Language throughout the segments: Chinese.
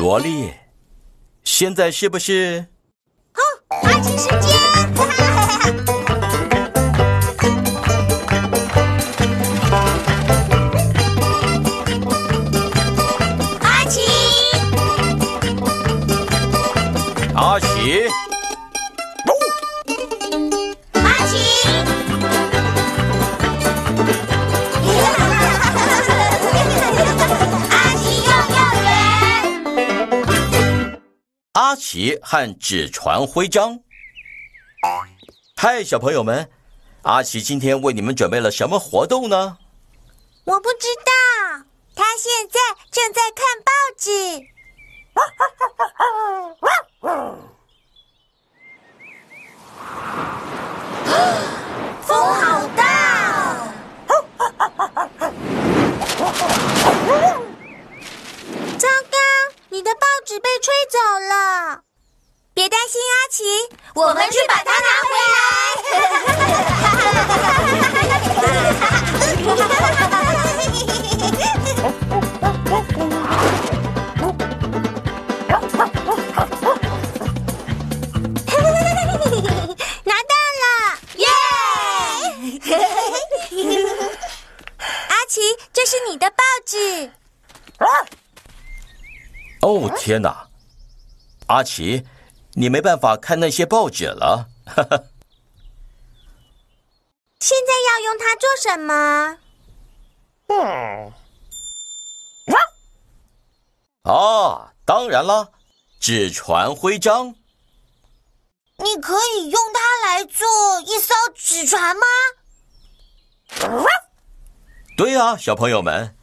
萝莉，现在是不是？哦，阿奇时间。旗和纸船徽章。嗨，小朋友们，阿奇今天为你们准备了什么活动呢？我不知道，他现在正在看报纸。奇，我们去把它拿回来。拿到了，耶！阿奇，这是你的报纸。哦，天哪！阿奇，你没办法看那些报纸了。哈哈。现在要用它做什么？哦，当然了，纸船徽章。你可以用它来做一艘纸船吗？对啊，小朋友们，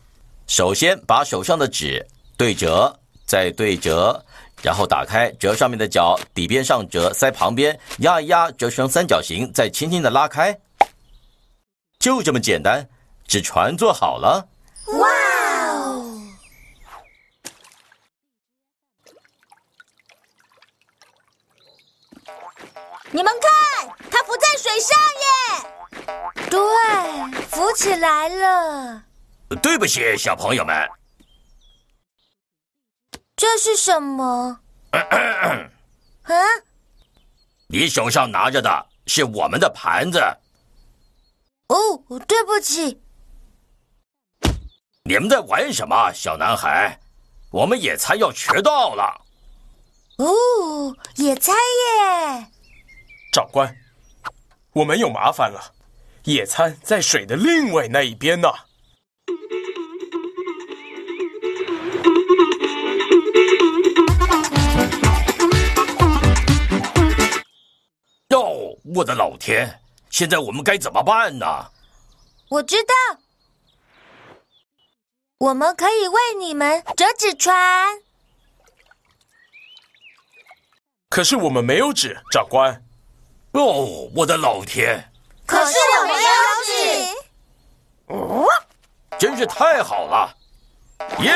首先把手上的纸对折，再对折，然后打开，折上面的角，底边上折，塞旁边，压一压，折成三角形，再轻轻的拉开，就这么简单，纸船做好了。哇哦！你们看，它浮在水上耶！对，浮起来了。对不起，小朋友们，这是什么？啊？你手上拿着的是我们的盘子，哦，对不起。你们在玩什么，小男孩？我们野餐要迟到了。哦，野餐耶！长官，我们有麻烦了，野餐在水的另外那一边呢。哟，我的老天！现在我们该怎么办呢？我知道，我们可以为你们折纸船。可是我们没有纸，长官。哦，我的老天！可是我们有纸。哦真是太好了！耶！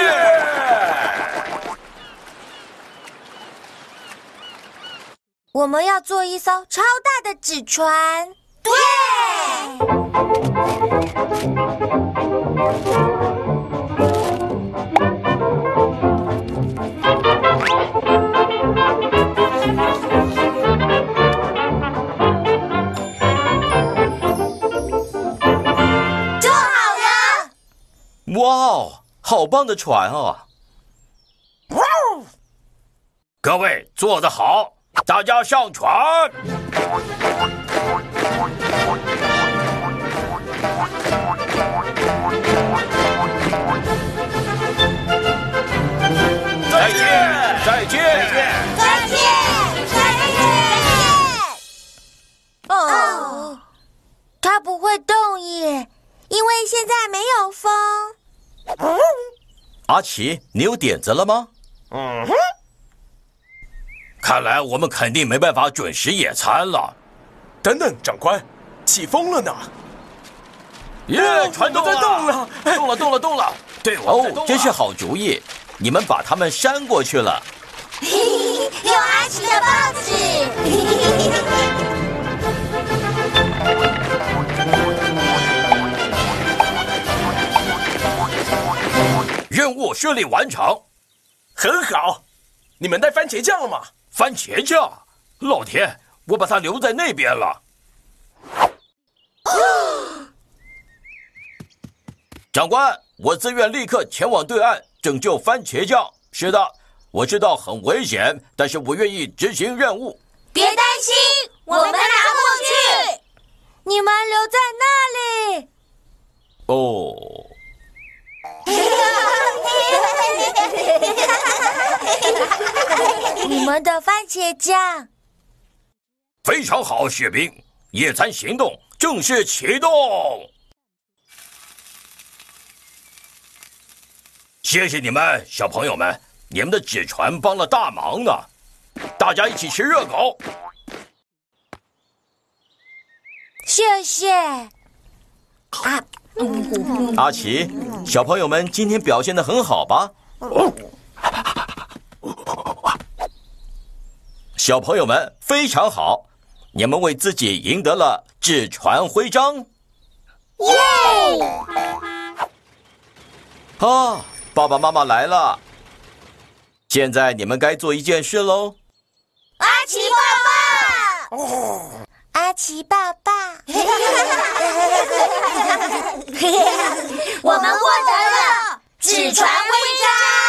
我们要做一艘超大的纸船。对。做好了。哇哦，好棒的船啊！各位做得好，大家上船。再见，再见，再见，再见。再见哦，它不会动耶，因为现在没有风。阿奇，你有点子了吗？嗯哼。看来我们肯定没办法准时野餐了。等等，长官，起风了呢！耶，船动在动了，动了，动了，动了！对，哦，真是好主意！你们把他们扇过去了。有阿奇的报纸。任务顺利完成，很好，你们带番茄酱了吗？番茄酱，老天，我把它留在那边了。长官，我自愿立刻前往对岸拯救番茄酱。是的，我知道很危险，但是我愿意执行任务。别担心，我们拿过去。你们留在那里。哦。你们的番茄酱非常好，雪兵！野餐行动正式启动。谢谢你们，小朋友们，你们的纸船帮了大忙呢。大家一起吃热狗。谢谢。啊，阿奇，小朋友们今天表现的很好吧？小朋友们非常好，你们为自己赢得了纸船徽章。耶！啊，爸爸妈妈来了，现在你们该做一件事喽。阿奇爸爸，阿奇爸爸，我们获得了纸船徽章。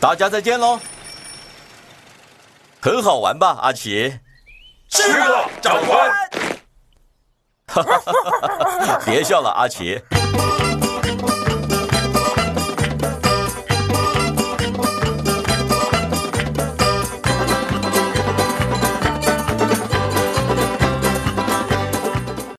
大家再见喽！很好玩吧，阿奇？是的，长官。哈哈哈哈哈！别笑了，阿奇。